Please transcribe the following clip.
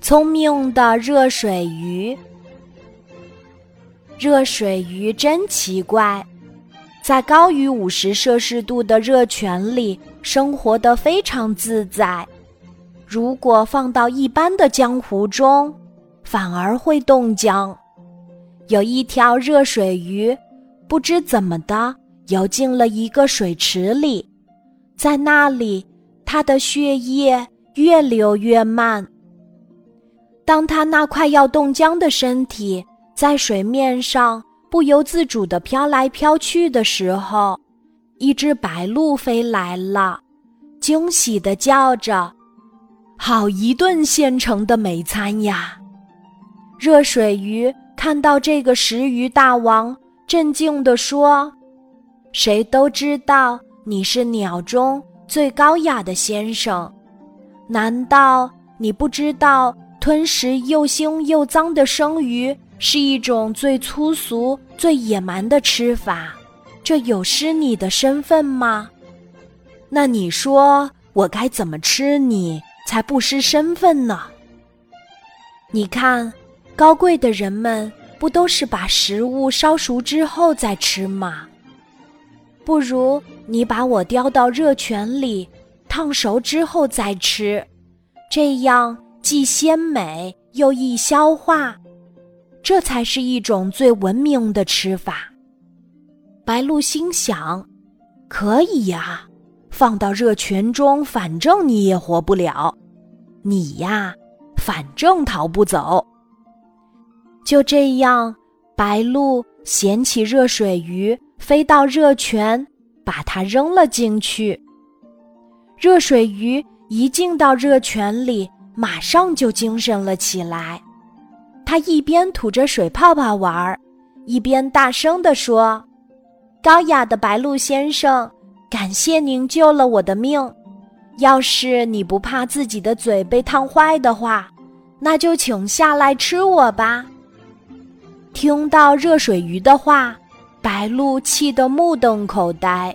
聪明的热水鱼。热水鱼真奇怪，在高于五十摄氏度的热泉里生活的非常自在。如果放到一般的江湖中，反而会冻僵。有一条热水鱼，不知怎么的游进了一个水池里，在那里，它的血液越流越慢。当他那快要冻僵的身体。在水面上不由自主地飘来飘去的时候，一只白鹭飞来了，惊喜地叫着：“好一顿现成的美餐呀！”热水鱼看到这个食鱼大王，镇静地说：“谁都知道你是鸟中最高雅的先生，难道你不知道吞食又腥又脏的生鱼？”是一种最粗俗、最野蛮的吃法，这有失你的身份吗？那你说我该怎么吃你才不失身份呢？你看，高贵的人们不都是把食物烧熟之后再吃吗？不如你把我叼到热泉里，烫熟之后再吃，这样既鲜美又易消化。这才是一种最文明的吃法。白鹭心想：“可以呀，放到热泉中，反正你也活不了，你呀，反正逃不走。”就这样，白鹭捡起热水鱼，飞到热泉，把它扔了进去。热水鱼一进到热泉里，马上就精神了起来。他一边吐着水泡泡玩儿，一边大声地说：“高雅的白鹭先生，感谢您救了我的命。要是你不怕自己的嘴被烫坏的话，那就请下来吃我吧。”听到热水鱼的话，白鹭气得目瞪口呆。